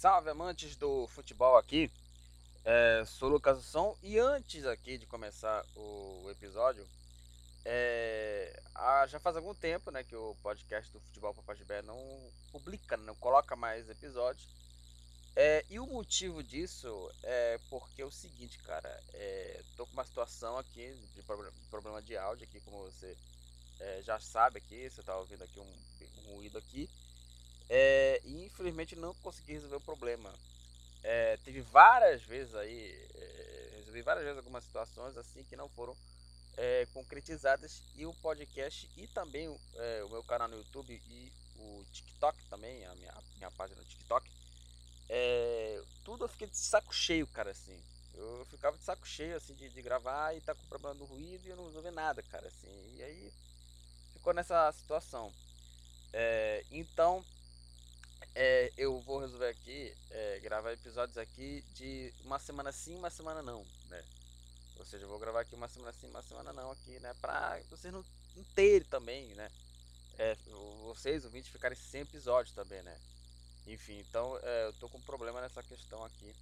Salve amantes do futebol aqui, é, sou Lucas Som e antes aqui de começar o episódio, é, já faz algum tempo né, que o podcast do Futebol Papagibé não publica, não coloca mais episódios. É, e o motivo disso é porque é o seguinte, cara, é, tô com uma situação aqui de problema de áudio aqui, como você é, já sabe aqui, você tá ouvindo aqui um, um ruído aqui. É, e infelizmente não consegui resolver o problema. É, teve várias vezes aí, é, resolvi várias vezes algumas situações assim que não foram é, concretizadas e o podcast e também é, o meu canal no YouTube e o TikTok também, a minha, minha página no TikTok, é, tudo eu fiquei de saco cheio, cara, assim. Eu ficava de saco cheio, assim, de, de gravar e tá com problema do ruído e eu não resolvi nada, cara, assim. E aí ficou nessa situação. É, então, é, eu vou resolver aqui, é, gravar episódios aqui de uma semana sim, uma semana não, né? Ou seja, eu vou gravar aqui uma semana sim, uma semana não aqui, né? Pra vocês não, não terem também, né? É, vocês, ouvintes, ficarem sem episódios também, né? Enfim, então é, eu tô com um problema nessa questão aqui,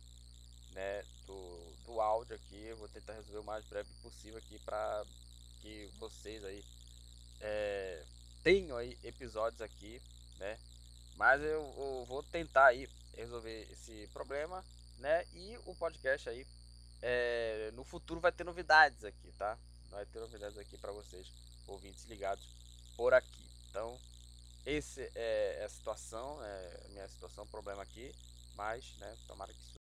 né? Do, do áudio aqui, eu vou tentar resolver o mais breve possível aqui pra que vocês aí é, tenham aí episódios aqui, né? Mas eu, eu, vou tentar aí resolver esse problema, né? E o podcast aí é, no futuro vai ter novidades aqui, tá? Vai ter novidades aqui para vocês, ouvintes ligados por aqui. Então, esse é a situação, é a minha situação, problema aqui, mas, né, tomara que isso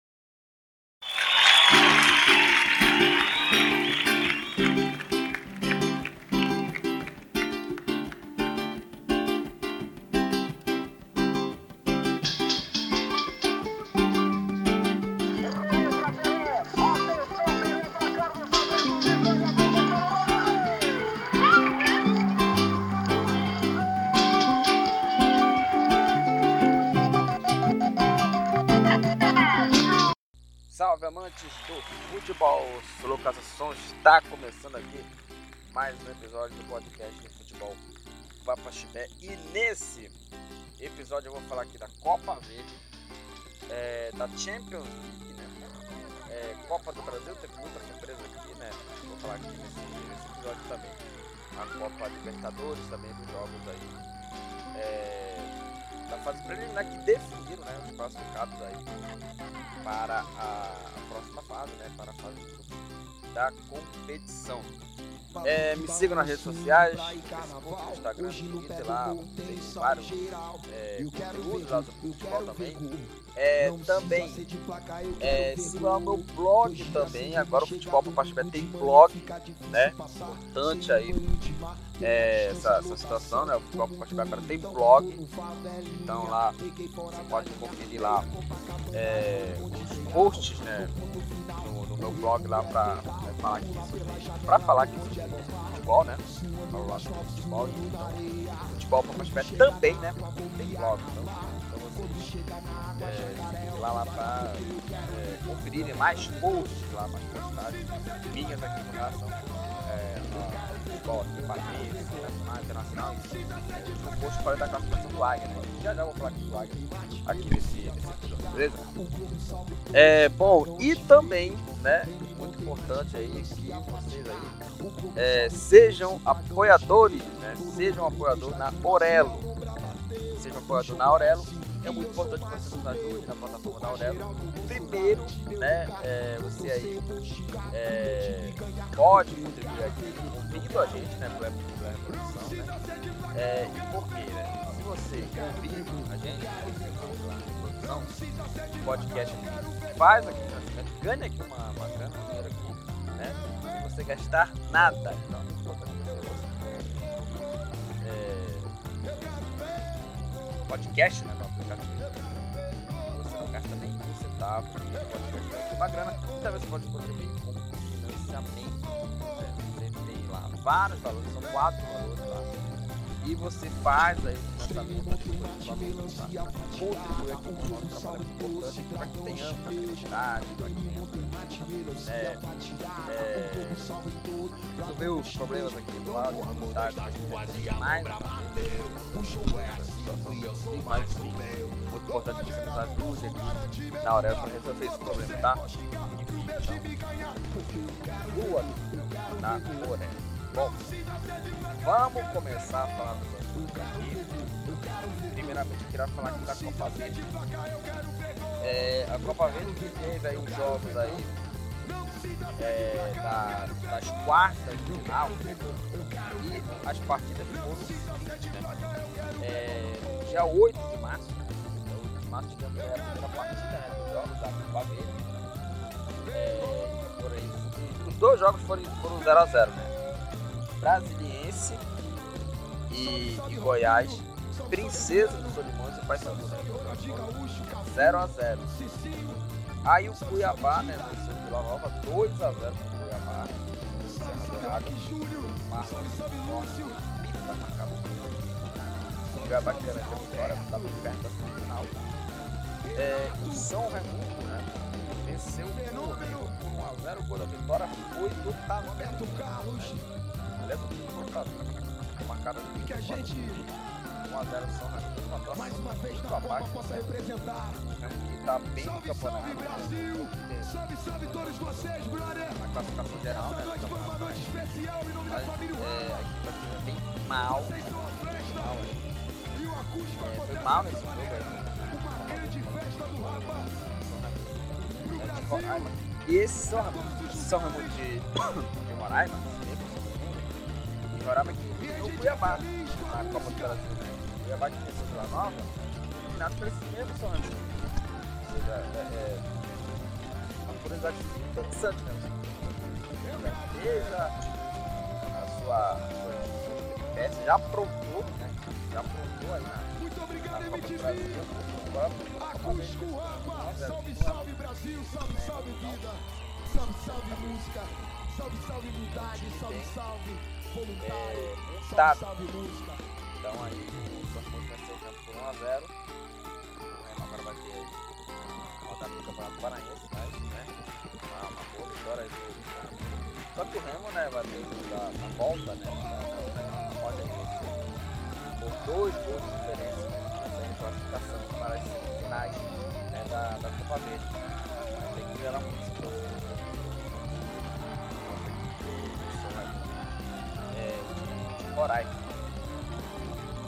Lucas Sons, está começando aqui mais um episódio do podcast de futebol Vapa Chibé e nesse episódio eu vou falar aqui da Copa Verde, é, da Champions League, né? É, Copa do Brasil, teve muita surpresa aqui, né? Vou falar aqui nesse, nesse episódio também. A Copa Libertadores também dos jogos aí. É, da fase preliminar que definiram né, os classificados aí para a, próxima fase, né, para a fase da competição. É, me sigam nas redes sociais, Facebook, Instagram, Twitter lá, tem vários é, conteúdos lá do futebol também. É, também é, sigam o meu blog também, agora o Futebol para Pachibé tem blog, né? Importante aí é, essa, essa situação, né? O Futebol para Pachibé agora tem blog, então lá você pode conferir lá é, os posts, né? No, no meu blog lá para falar aqui para falar aqui sobre futebol, né? Falar sobre futebol, então, futebol para Pachibé também, né? Tem blog, então é, lá, lá para é, conferirem mais posts lá, mais postagens minhas aqui com relação futebol aqui, nacional, internacional, enfim. É, um post falei da classificação do Águia, né? Já já vou falar aqui do Águia aqui nesse, beleza? É, bom, e também, né, muito importante aí que vocês aí é, sejam apoiadores, né? Sejam apoiadores na Orelo. Sejam apoiadores na Aurelo é muito importante você nos ajude na plataforma da Aurelo. Primeiro, né, é, você aí é, pode contribuir aqui ouvindo a gente, né, a reprodução, né? É, e por quê, né? Se você ouvir a gente, produção, o podcast aqui, faz aqui o ganha aqui uma, uma grana dinheiro aqui, né? Sem você gastar nada. Então, podcast, né? Você não gasta nem um centavo, você pode gastar uma grana, e também você pode contribuir com financiamento. Né? Você tem lá vários valores, são quatro valores lá. E você faz aí o lá, contribuir aqui com o nosso trabalho importante para que tenhamos a felicidade, para que tenhamos é, é, resolver os problemas aqui do lado, da comunidade, mais, mais muito importante você nos ajude aqui na Aurélio para resolver esse problema, tá? Rua na Aurélio. Bom, vamos começar a falar dos assuntos aqui. Primeiramente, eu queria falar aqui da Copa Verde. É, a Copa Verde que teve aí os jogos aí é, da, das quartas de final e as partidas foram né? é, dia 8 de março, né? dia 8 de março tivemos a primeira partida né, dos jogos da Copa. É, os dois jogos foram 0x0, foram 0 a 0, né? Brasiliense e, e Goiás, Princesa dos Solimões e Paysandu. 0 a 0 Aí o Cuiabá, né, venceu o Vila Nova 2 a 0 pro Cuiabá. Serra Dourada, Marcos Forte, Pita marcado. O Cuiabá que garantiu a vitória, estava perto da final. É, o São Raimundo, né, venceu o Correio por 1 a 0 O gol da vitória foi do Taverno Carlos. Aliás, o gol tá marcado no 1x0 São Raimundo, uma atuação Mais uma vez muito abaixo. Possa representar. Que tá bem no campeonato. Brasil, salve, salve todos vocês, brother. Na classificação geral, né? Noite foi uma noite especial em nome da família é, a tá bem mal. Mal, é, foi mal nesse jogo aí. Uma grande festa do Rapa. E esse São Raimundo, São de, de Moraima, e Moraima que ganhou o Cuiabá na Copa do Brasil, né? Cuiabá que venceu Vila Nova, eliminado por esse mesmo Raimundo. Ou seja, é, é uma curiosidade interessante, né? A empresa, a sua, peça já aprontou, né? Já aprontou aí na, na Copa do Brasil. Agora, Acústico Rapa, salve, salve Brasil, salve, salve vida, salve, salve música, salve, salve unidade, salve, salve voluntário, salve, salve música. Então aí o Paulo vai ser o campo por 1x0. O Remo agora vai ter aí rodada do Campeonato Paraense, mas né? Uma, uma boa vitória aí do Só que o Remo né, vai ter da, na volta, né? Pode aí por dois gols de diferença né, na classificação para as finais né, da, da Copa Verde. Tem que gerar muito é, de Moraes.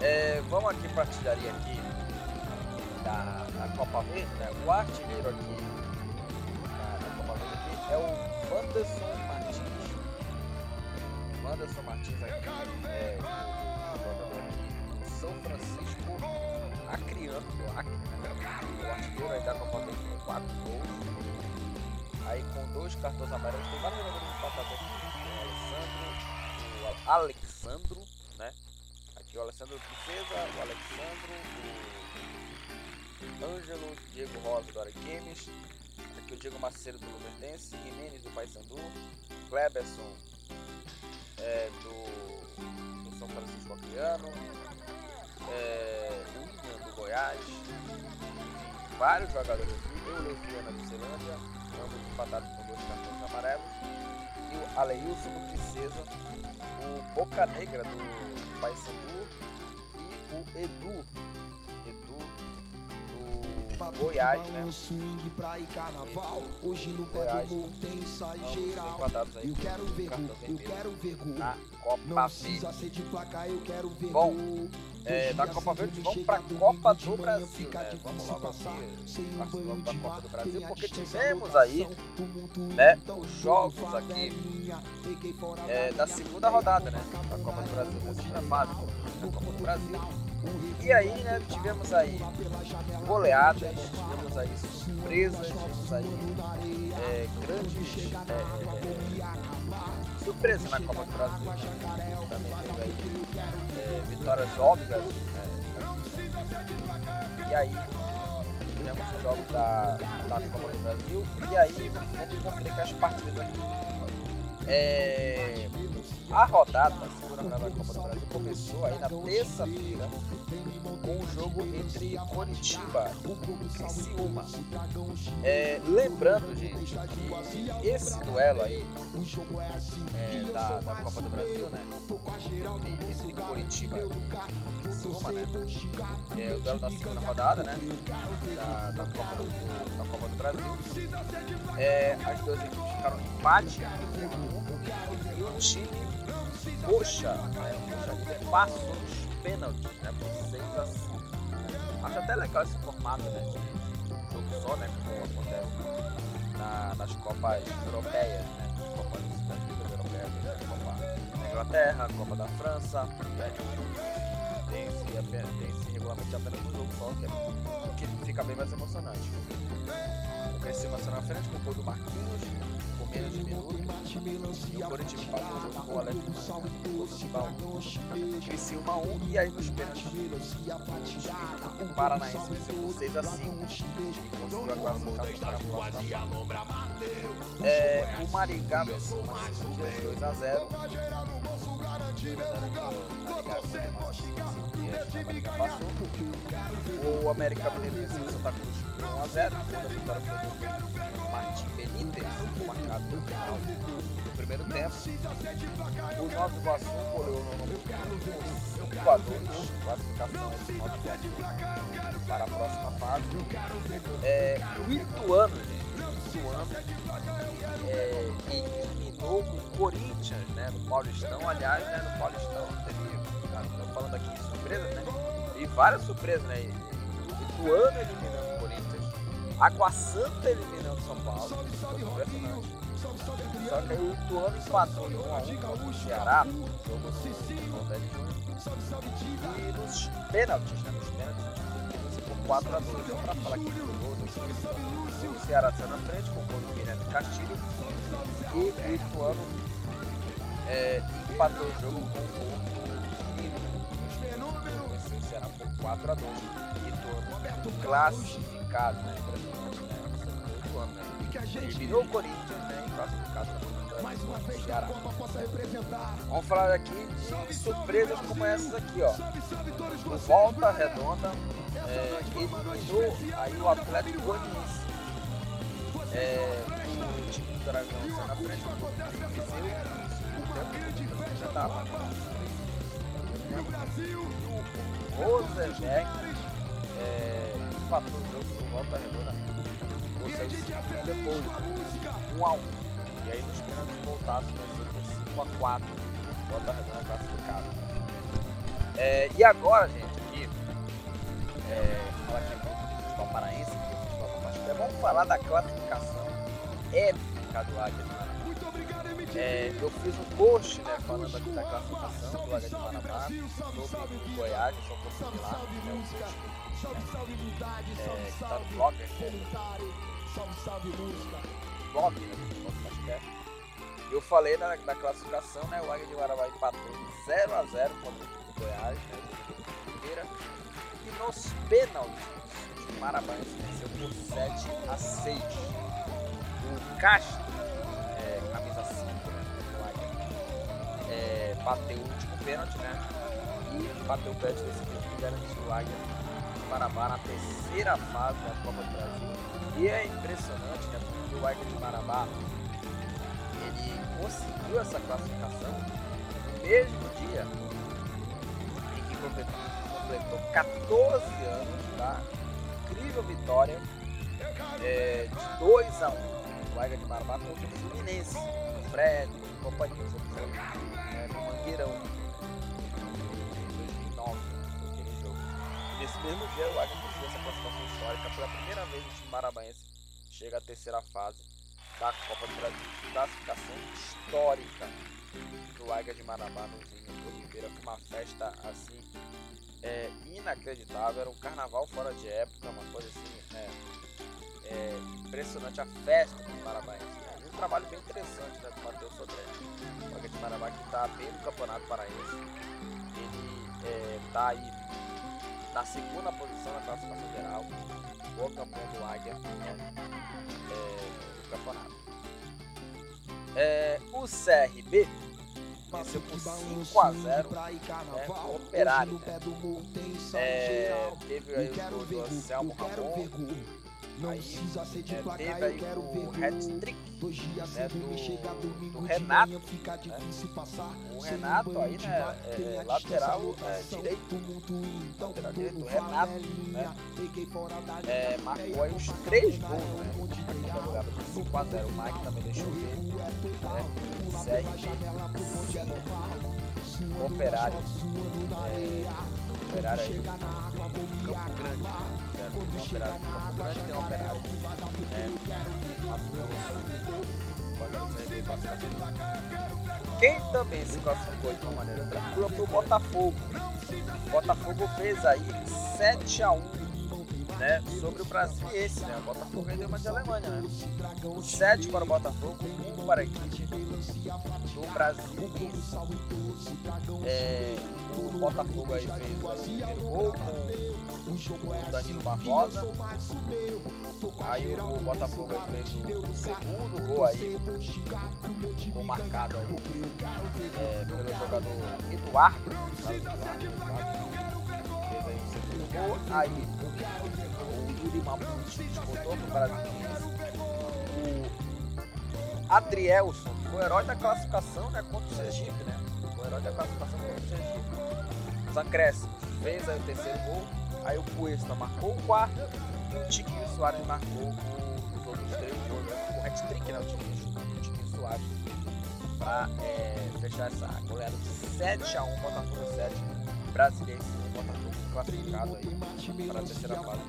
É, vamos aqui para a artilharia aqui da, da Copa Verde, né? O artilheiro aqui da, da Copa Verde aqui é o Wanderson Martins. Wanderson Martins aqui é o jogador aqui do São Francisco Acriano, Acre? O artilheiro aí da Copa Verde com 4 gols. Aí com dois cartões amarelos, tem vários jogadores empatados aqui. O Alessandro, o Alexandro, o Alessandro Princesa, o Alexandro, o Ângelo, Diego Rosa do Araquemes, aqui o Diego Macedo do Luverdense, Jimenez do Paysandu, Kleberson é, do, do, São Francisco Acriano, é, William do Goiás, vários jogadores aqui, eu Leviana do Celândia, ambos empatados com dois cartões amarelos, e o Aleilson do Princesa, o Boca Negra do Paysandu, o Edu. Edu do Goiás, né? swing pra ir carnaval. Hoje no morro tem ensaio geral. Eu quero ver eu quero ver. Na Copa Não precisa ser de placar, eu quero ver Bom. É, da Copa Verde, vamos para a Copa do Brasil. Né? Vamos logo aqui, para a Copa do Brasil, porque tivemos aí né, os jogos aqui é, da segunda rodada né, da Copa do Brasil, da segunda fase da Copa do Brasil. E aí, né, tivemos aí goleadas, tivemos aí surpresas, tivemos aí é, grandes é, é, surpresas na Copa do Brasil. Também teve aí é, vitórias óbvias. Né, e aí, tivemos os jogos da, da Copa do Brasil. E aí, vamos complicar as partidas aqui. É, A rodada da segunda rodada da Copa do Brasil começou aí na terça-feira com o jogo entre Coritiba e Criciúma. É, lembrando, gente, que esse duelo aí é, da, da Copa do Brasil, né? Entre Coritiba e Criciúma, né? É o duelo da segunda rodada, né? Da, da, Copa, do, da Copa do Brasil. É, as duas equipes ficaram em empate e o time Poxa, né, passou nos pênaltis, né? Por 6 a 5. Né? Acho até legal esse formato, né? De jogo só, né? Como acontece na, nas Copas Europeias, né? Copas das Ligas Europeias, né? Copa da Inglaterra, Copa da França, né? Tem esse, tem esse regulamento apenas um jogo só, que, é, que fica bem mais emocionante. O Criciúma saiu na frente com o gol do Marquinhos, menos de minuto. E o Corinthians empatou o jogo com o Curitiba 1, Criciúma 1 e aí nos pênaltis o Paranaense venceu por 6 a 5 e conseguiu a classificação para a é, O Maringá venceu o 2 a 0 o América Mineiro venceu o Santa Cruz 1 a 0 a vitória foi do Martim Benítez marcado no final do primeiro tempo o Nova Iguaçu goleou no 5 a 2 classificação para a próxima fase. É, o Ituano gente, o Ituano é, eliminou o Corinthians né, no Paulistão. Aliás né, no Paulistão teve Estamos falando aqui de surpresas, né? E várias surpresas, né? Ituano eliminando o Corinthians, Água Santa eliminando São Paulo. Só que o Ituano empatou em 1 a 1 contra o Ceará, jogo no E nos pênaltis, né? Nos pênaltis, ficou 4 a 2 Só pra falar do gol do o Ceará saiu na frente com o gol do Guilherme Castilho. E o Ituano é, empatou o jogo com o 4 a 2 Retorno classificado, né? Né? Eliminou o Corinthians, né? E classificado mais uma vez Ceará. possa representar. Vamos falar aqui de surpresas como essas aqui, ó. O Volta Redonda é, eliminou aí o Atlético Goianiense. É, o time do Dragão está na frente do Viseu. Já estava. Rosenberg é, empatou o jogo por volta redonda. Ou seja, depois 1 a 1 E aí nos pênaltis voltados por 5 a 4 volta redonda classificada. É, e agora, gente, aqui, é, falar aqui do futebol paraense, futebol vamos falar da classificação épica do Águia é, eu fiz um post né, falando aqui da classificação do Águia de Marabá sobre o Goiás, eu só consegui lá, né, o post é, que tá no blog, blog, né, do podcast. Eu falei da, da classificação, né, o Águia de Marabá empatou 0x0 contra o Goiás, né, primeira, e nos pênaltis, o Marabá venceu por 7 a 6 O Castro bateu o último pênalti, né? E bateu o pênalti decisivo que garantiu o Águia Marabá na terceira fase da Copa do Brasil. E é impressionante, né? Porque o Águia de Marabá ele conseguiu essa classificação no mesmo dia em que completou, completou 14 anos da incrível vitória é, de 2 a 1 o Águia de Marabá contra o Fluminense. O Fred, companhia, Mangueirão. Em 2009, aquele jogo. Nesse mesmo dia, o Águia conseguiu essa classificação histórica. Pela primeira vez o time marabaense chega à terceira fase da Copa do Brasil. Classificação histórica do Águia de Marabá no Zinho Oliveira. Foi uma festa assim é, inacreditável. Era um carnaval fora de época, uma coisa assim é, é, impressionante. A festa do Marabaense. Trabalho bem interessante né, do Matheus Sodré. O Águia de Marabá que está bem no Campeonato Paraense. Ele está é, aí na segunda posição na classificação geral. O campeão do Águia né, é, campeonato. É, o CRB venceu por 5 a 0 né, o Operário. Né? É, teve aí o gol do Anselmo Ramon. Aí, é, teve aí o hat-trick né, do, do, Renato. Né? O Renato aí, né, é, é lateral é, direito. Lateral direito, Renato, né? É, marcou aí os três gols, né? Naquela jogada de 5x0. O Mike também deixou ver. Né? Segue operário. É, operário aí. Campo Grande. Certo? Operário. Campo Grande tem operário. É, Quem também se classificou de uma maneira tranquila foi o Botafogo. O Botafogo fez aí 7 a 1 né, sobre o Brasiliense, né? O Botafogo vendeu uma de Alemanha, né? 7 para o Botafogo, 1 para a equipe do Brasil. É, o Botafogo aí fez o primeiro gol com o Danilo Barbosa. Aí o Botafogo aí fez o segundo gol aí, gol marcado aí é, pelo jogador Eduardo. Eduardo, Eduardo o gol. Aí o Yuri Mamute disputou pro Brasil. O Adrielson, o herói da classificação né, contra o Sergipe, né? O herói da classificação contra o Sergipe. Os acréscimos, fez aí o terceiro gol. Aí o Cuesta marcou o quarto. E o Tiquinho Soares marcou os outros três gols. Né? O hat-trick, né? O Tiquinho, o Soares. Pra é, fechar essa goleada de 7x1, Botafogo 7, Brasileiro Botafogo classificado aí para a terceira fase.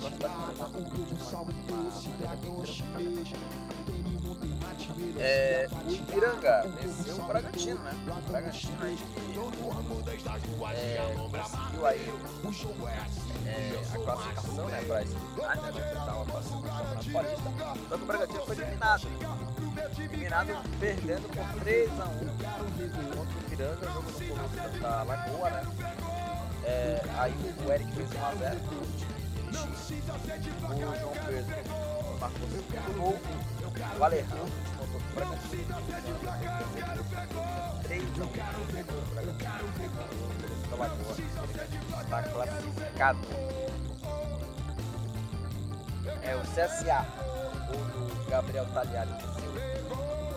É, o Ipiranga venceu o Bragantino, né? O Bragantino aí é, conseguiu aí é, a classificação né, para esse final, né? Enfrentar a classificação do Campeonato Paulista. Só que o Bragantino foi eliminado. Eliminado perdendo por 3 a 1 contra o Ipiranga, jogo no Colombo da Lagoa, né? É, aí o Eric fez 1x0 o João Pedro marcou o segundo gol. O Alejandro descontou para o Bragantino. 3 x 1 o. Está classificado. É o CSA. O do Gabriel Tagliari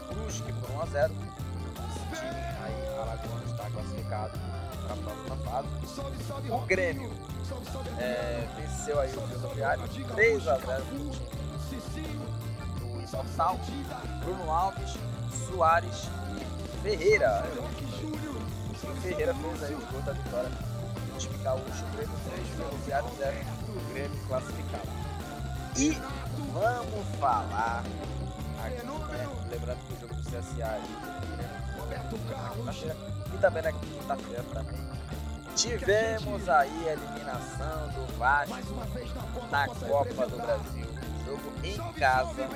Brusque por 1 x 0 Esse time aí, Alagoas está classificado O Grêmio é, venceu aí o Ferroviário 3 a 0 no time do Imortal. Bruno Alves, Soares e Ferreira. O Ferreira fez aí o gol da vitória do time gaúcho. Grêmio 3, Ferroviário 0, Grêmio classificado. E vamos falar aqui, né? Lembrando que o jogo do CSA aí, e também na quinta-feira também. Tivemos aí a eliminação do Vasco na Copa do Brasil. Jogo em casa,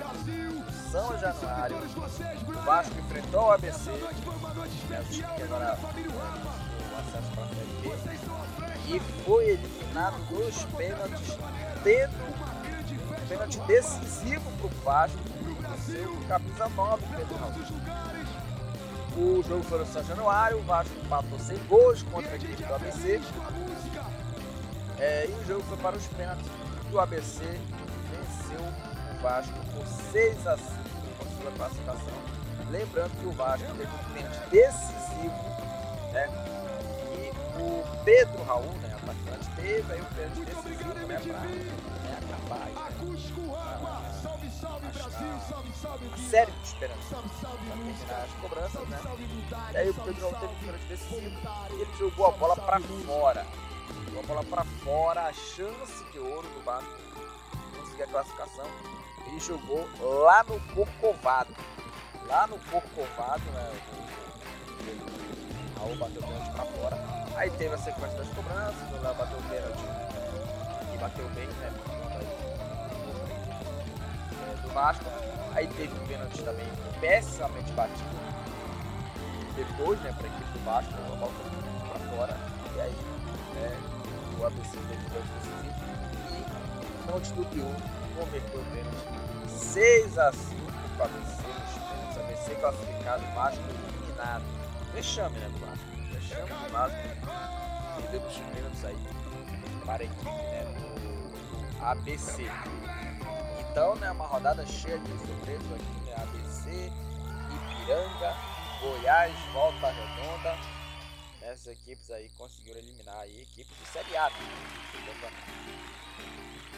São Januário. O Vasco enfrentou o ABC, que agora o acesso para a. E foi eliminado dos pênaltis, tendo um pênalti decisivo para o Vasco, seu camisa 9, Pedro Raul. O jogo foi no São Januário, o Vasco empatou sem gols contra a equipe do ABC. É, e o jogo foi para os pênaltis e o ABC venceu o Vasco por 6 a 5 com sua classificação. Lembrando que o Vasco teve um pênalti decisivo, né? E o Pedro Raul, né, atacante, teve aí um pênalti decisivo, né, para né, acabar aí, né, a série de esperança para terminar as cobranças, né? E aí o Pedro teve um pênalti decisivo e ele jogou a bola para fora. Jogou a bola para fora, a chance de ouro do Vasco conseguir a classificação. Ele jogou lá no Corcovado. Lá no Corcovado, né? O Raul bateu o pênalti para fora. Aí teve a sequência das cobranças, o Léo bateu o pênalti e bateu bem, né? do Vasco. Aí teve um pênalti também pessimamente batido. Depois, né, para a equipe do Vasco, a bola para fora. E aí, né, o ABC teve dois decisivos. E Monte do Biú converteu o pênalti 6 a 5 para vencer os pênaltis. ABC classificado, Vasco eliminado. vexame, né, do Vasco? Vexame do Vasco. Perdeu os pênaltis aí para a equipe, né, do ABC. Então, né, uma rodada cheia de surpresas aqui, né, ABC, Ipiranga, Goiás, Volta Redonda. Essas equipes aí conseguiram eliminar aí equipes de Série A, né,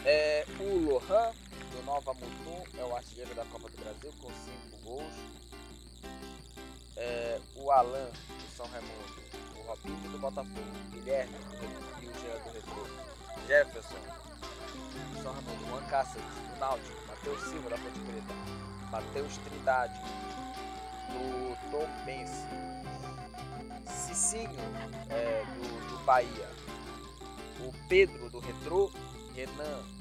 é, o Lohan, do Nova Mutum, é o artilheiro da Copa do Brasil com 5 gols. É, o Alan, do São Raimundo, o Robinho do Botafogo, Guilherme do Rio Jean do Retro, Jefferson, do São Raimundo, Juan Cáceres, do Náutico, Matheus Silva da Ponte Preta, Matheus Trindade, do Tom Bense, Cicinho, é, do, do Bahia, o Pedro do Retrô, Renan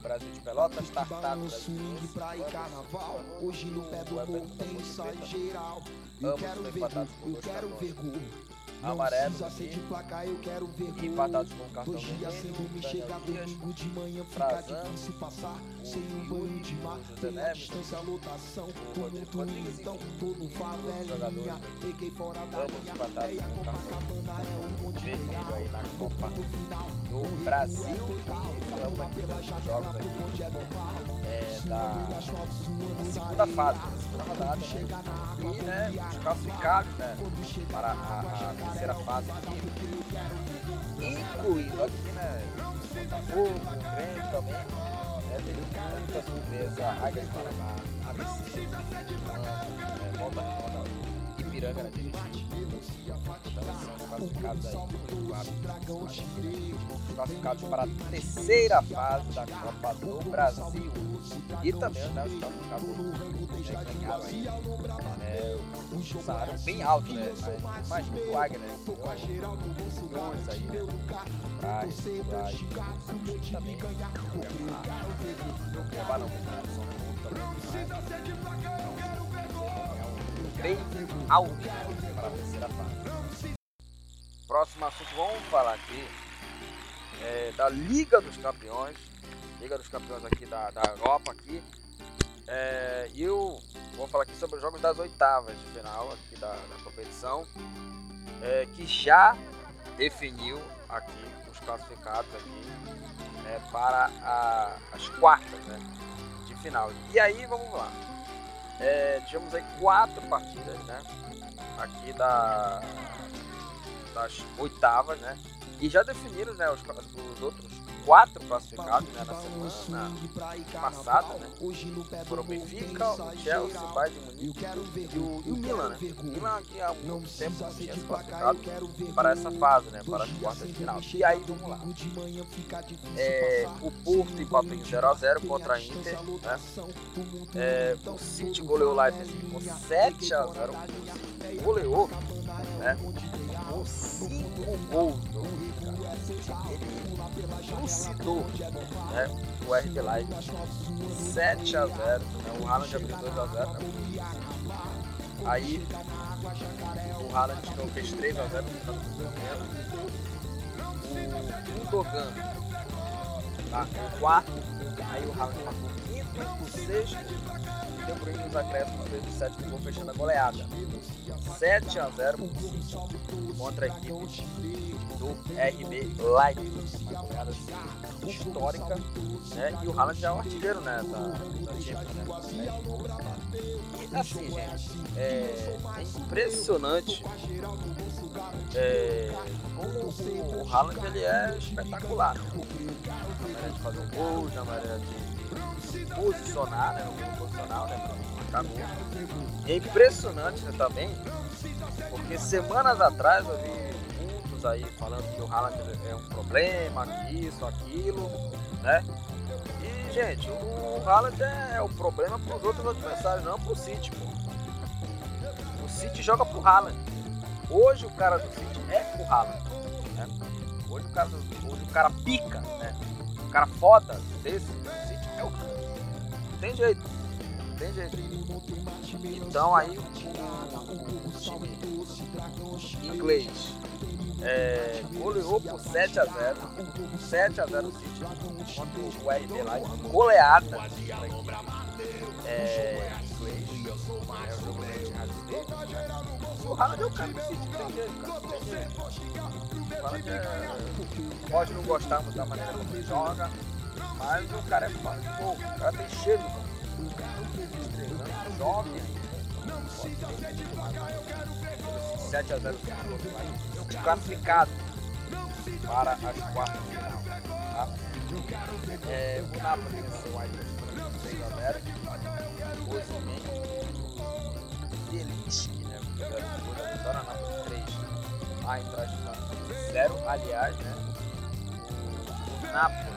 Brasil de Pelotas, Tartar do swing, praia e carnaval. Hoje no pé do morro tem ensaio geral. Eu quero ver gol, eu quero ver gol. Amarelo precisa ser de placar, eu quero ver e empatados com o cartão Dois dias sem vermelho, Daniel chega domingo de manhã, fica difícil passar. Sem um banho de mar, tem a distância, a lotação. o Tô Rodrigo muito Rodrigues. então, e tô no favelinha. Peguei fora da linha, é a Copacabana, é um monte de vermelho aí na Copa do Brasil. E estamos aqui nos jogos aqui é, da segunda fase, da segunda rodada. Né? E né, os né, para a, a terceira fase incluindo aqui, né, Botafogo, Grêmio também. Né, teve muita surpresa, Águia de Paraná, ABC, Volta Redonda, Na. Então são classificados aí, classificados para a terceira fase da Copa do Brasil. E também né, os classificados né, ganharam aí é, um salário bem alto, né? Mas imagina o Águia, né? Milhões aí, né? Pra reestruturar e também não levar não, né? São muito também, mas bem alto né, para a terceira fase. Próximo assunto, vamos falar aqui é, da Liga dos Campeões, Liga dos Campeões aqui da, da Europa aqui. É, e eu vou falar aqui sobre os jogos das oitavas de final aqui da, da competição, é, que já definiu aqui os classificados aqui é, para a, as quartas né, de final. E aí vamos lá. É, aí quatro partidas, né? Aqui da, das oitavas, né? E já definiram né, os, os outros quatro classificados né, na semana passada, né? Foram o Benfica, o Chelsea, o Bayern de Munique e o, e o Milan, né? O Milan que há muito tempo não tinha se classificado para essa fase, né? Para as quartas de final. E aí, vamos lá. É, o Porto empatou em 0x0 contra a Inter, né? É, o City goleou o Leipzig com 7x0. Goleou, né? Com 5 gols ele trucidou né, o RB Leipzig 7 a 0 né, o Haaland abriu 2 a 0 né, aí o Haaland não fez 3 a 0 no final do primeiro o Gundogan tá, o quarto aí o Haaland marcou o quinto, o sexto deu Bruyne nos acréscimos fez o sétimo gol fechando a goleada 7 a 0 contra a equipe do RB Leipzig, uma goleada assim, histórica, né? E o Haaland é o artilheiro, né, da, da Champions, né? E assim, gente, é, é impressionante é, como o Haaland ele é espetacular, né? Maneira de fazer um gol, na maneira de, de posicionar, né, no jogo posicional, né, gol. E é impressionante né, também, porque semanas atrás eu vi muitos aí falando que o Haaland é um problema, que isso, aquilo, né? E, gente, o Haaland é, é o problema para os outros adversários, não para o City, pô. O City joga pro Haaland. Hoje o cara do City é o Haaland, né? Hoje o cara, hoje o cara pica, né? Cara foda desse City é o Haaland. Não tem jeito, não tem jeito. Então aí o, time inglês é, goleou por 7 a 0 7 a 0 o City contra o RB lá goleada é, inglês é o jogo empurrado, eu caio no sítio. Pode não gostar muito da maneira como ele joga, mas o cara é bom, o cara tem cheiro, mano. Jovem, 7x0 classificado para as quartas de final. Tá? É, o Napoli venceu aí 6x0. Hoje, Delícia. 0 do Paranapas 3. Ah, então acho que 0, aliás, né? O Napoli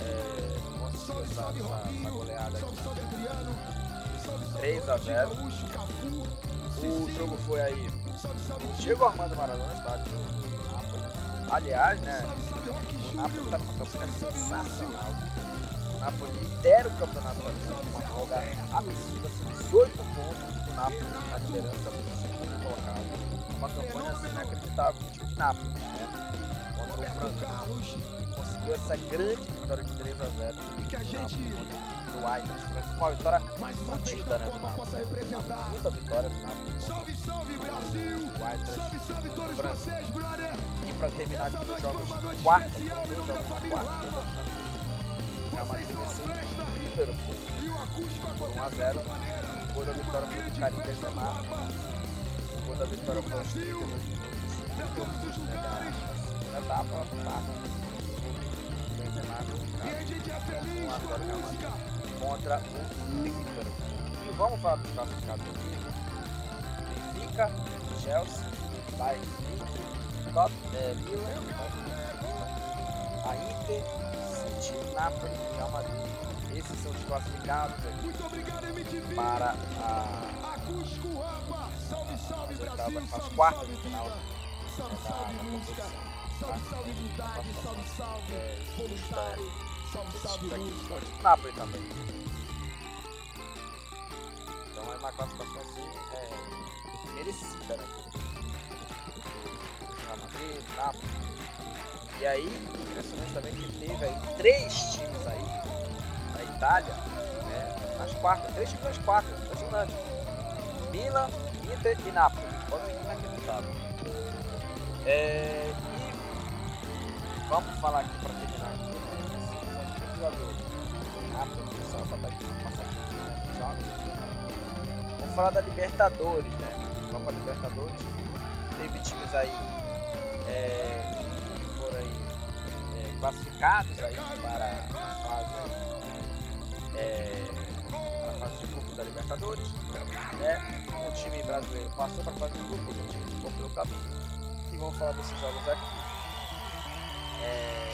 é, conseguiu essa, essa, essa goleada aqui. 3 a 0. O jogo foi aí. Chegou Armando Maradona, está Aliás, né? O Napoli está numa campanha sensacional. O Napoli lidera o campeonato brasileiro com uma folga absurda, são 18 pontos. Napoli na liderança do segundo colocado. Uma campanha assim inacreditável do time de Napoli, né? Contra o Franca. Conseguiu essa grande vitória de 3 a 0 do Ajax. Foi uma vitória contida, né? Muita vitória do Napoli. Salve, salve Brasil! O. Salve, salve todos vocês, brother! E para terminar aqui os jogos quarta, quarta, Real Madrid venceu o Liverpool por 1 a 0. O gol da vitória foi do Karim Benzema. O gol da vitória foi aos 32 minutos. Né, da segunda etapa, tá? O Benzema no 1 a 0 Real Madrid contra o Liverpool. E vamos falar dos classificados aqui. Benfica, Chelsea, Bayern Munique, Tot, é, Milan, a Inter, City, Napoli e Real Madrid. Esses são os classificados aqui Muito obrigado, MTV! para a, Acústico Rampa! Salve, salve as, Brasil! as quartas de final Salve, salve música! Salve, salve unidade! Salve, salve voluntário! Salve, salve música! Napoli também. Então é uma classificação assim, é, merecida, né? Real Madrid, Napoli. E aí, impressionante também que teve aí três times Itália, né? Nas quartas, três times nas quartas, impressionante. Milan, Inter e Napoli. Pode ser inacreditável. É, e vamos falar aqui para terminar aqui. né, jogador. Napoli, só para dar aqui. Vamos falar da Libertadores, né? Copa Libertadores. Teve times aí é, que foram aí, é, classificados aí para é, para a fase de grupo da Libertadores. Né? O time brasileiro passou para a fase de grupo, o time ficou pelo caminho. E vamos falar desses jogos aqui. É,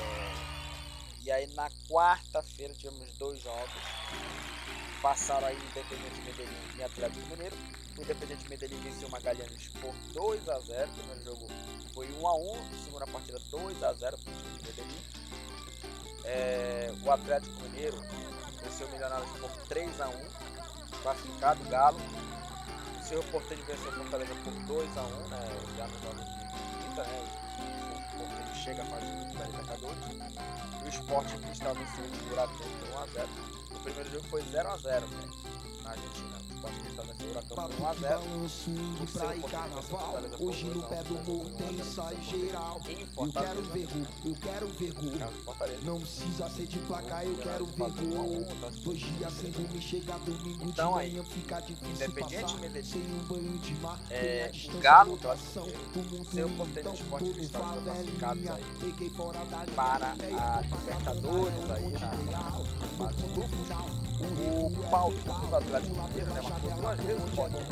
e aí na quarta-feira tivemos dois jogos. Passaram aí Independente Medellín e Atlético Mineiro. O Independente Medellín venceu o Magalhães por 2 a 0 O primeiro jogo foi 1 a 1 segunda partida 2 a 0 para o time de Medellín. É, o Atlético Mineiro venceu o Milionários por 3 a 1 classificado Galo. O seu Porteiro venceu o Fortaleza por 2 a 1 né, já no jogo de quinta, né, o Porteiro chega a fase da Libertadores. O Sport Cristal venceu o Tiburado por 1 a 0 O primeiro jogo foi 0 a 0 né, na Argentina. O Sport Cristal venceu o Huracão por 1 a 0 Balanço indo pra ir carnaval. Hoje no pé do morro tem ensaio geral. Em Eu quero ver eu quero ver. Não precisa ser de placar, eu quero ver. Dois dias sem dormir, chega domingo de manhã, fica difícil passar. Sem um banho de mar, é, o Galo, da lotação. Clássico, O mundo seu então, Porteiro Esporte classificados linha. aí para a Libertadores aí na fase de No grupos. final, O Paulo do Atlético Mineiro, né, marcou duas vezes o pode, né?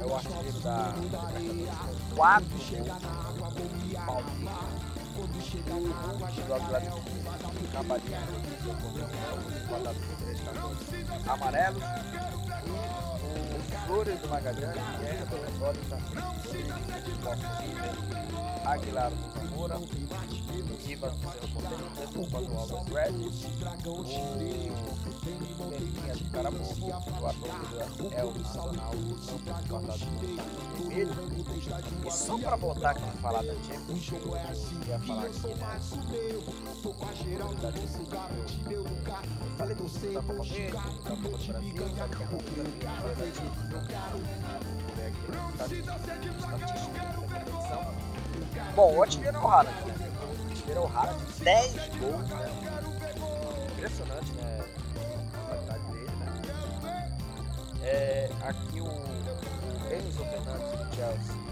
É o artilheiro da quatro o do Atlético Mineiro, Cabalinha, E o Flores do Magalhães, Guerra do Redor também. Aguilar do Zamora, Rivas do Cerro Desculpa do Alves Red, o Bentinha do Caramuco, o ator do El Nacional, não quadrado com vermelho. E só pra voltar aqui e falar da Champions, eu ia falar aqui, né? Da Champions, falei você vou xingar. E eu te me ganhar, porque jogo. Eu quero. Bom, o artilheiro é o Haaland, né? O artilheiro é o Haaland, 10 gols, né? Impressionante, né? A qualidade dele, né? É, aqui o, o Enzo Fernandes do Chelsea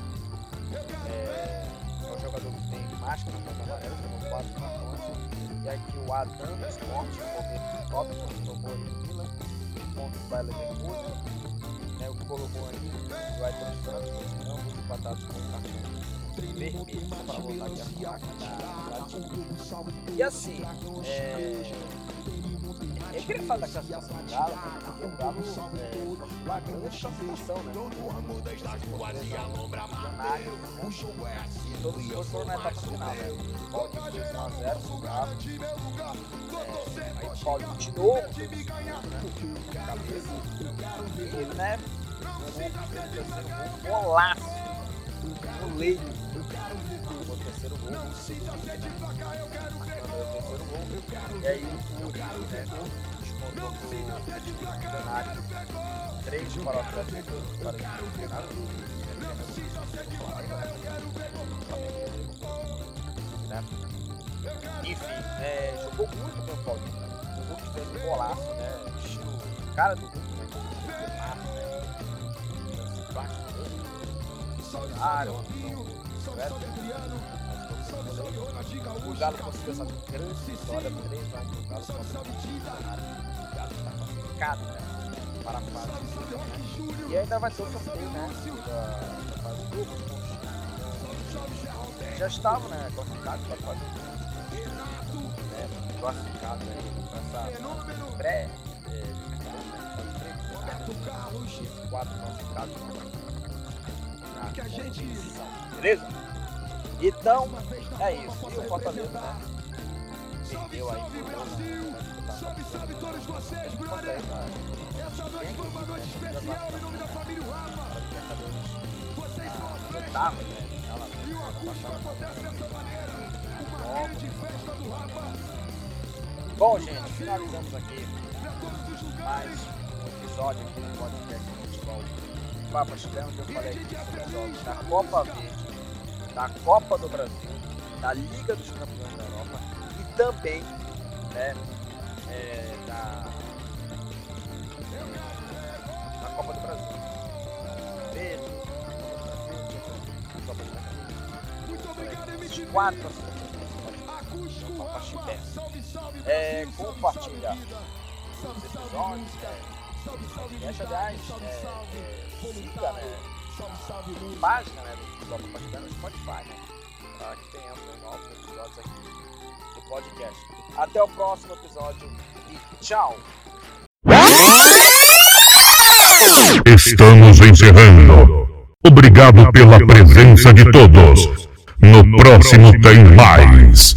é, é o jogador que tem mais cartões amarelos, tomou 4 cartões. E aqui o Adam do Sport, o Robinson, que tomou aí no Milan, pontos para Leverkusen. Né, o Colombo aí, o Ayrton Santos, ambos empatados com o cartão vermelho para voltar aqui a da E assim, é, eu queria falar da classificação do Galo, porque o Galo é grande classificação, né? Milionário, né? E todos os jogos foram na etapa final, né? O fez 1x0 o Galo. É, aí o de novo, né? Cabeça. E, né? Golaço. Leio. O terceiro gol. E aí o Murilo, né? Descontou pro Milionário. Três para o Atlético, para o. Né? Enfim, é, jogou muito bem o Paulinho. Né? O Hulk fez um golaço, né? Estilo cara do Hulk, né? Né? Dele. Área, o Galo conseguiu essa grande vitória 3x1 pro Galo contra o Milionário. O Galo está classificado, né? Para a fase de né? E ainda vai ter o sorteio, né? Da, da fase de grupo. Já estavam, né? Classificados para a fase de grupo. Né? Classificados aí para essa pré. É, quatro classificados. Beleza? Então, é isso. E o Fortaleza, né? Perdeu aí. Todos vocês, brother! Essa noite foi uma noite especial em nome da família Rafa! Vocês são a frente! E o acústico acontece dessa maneira! Uma grande festa do Rafa! Bom, gente, finalizamos aqui mais um episódio aqui do podcast de futebol Papa Chileno, onde eu falei aqui sobre os jogos da Copa Verde, da Copa do Brasil, da Liga dos Campeões da Europa e também né, é, da, da Copa do Brasil. Verde, Copa do Brasil, Muito obrigado, MC! quatro! É, compartilha os episódios, né? Deixa, aliás, é, é, siga, né? Página né, do Futebol Compartilhando no Spotify, né? Para que tenhamos né, novos episódios aqui do podcast. Até o próximo episódio e tchau! Estamos encerrando. Obrigado pela presença de todos. No próximo tem mais.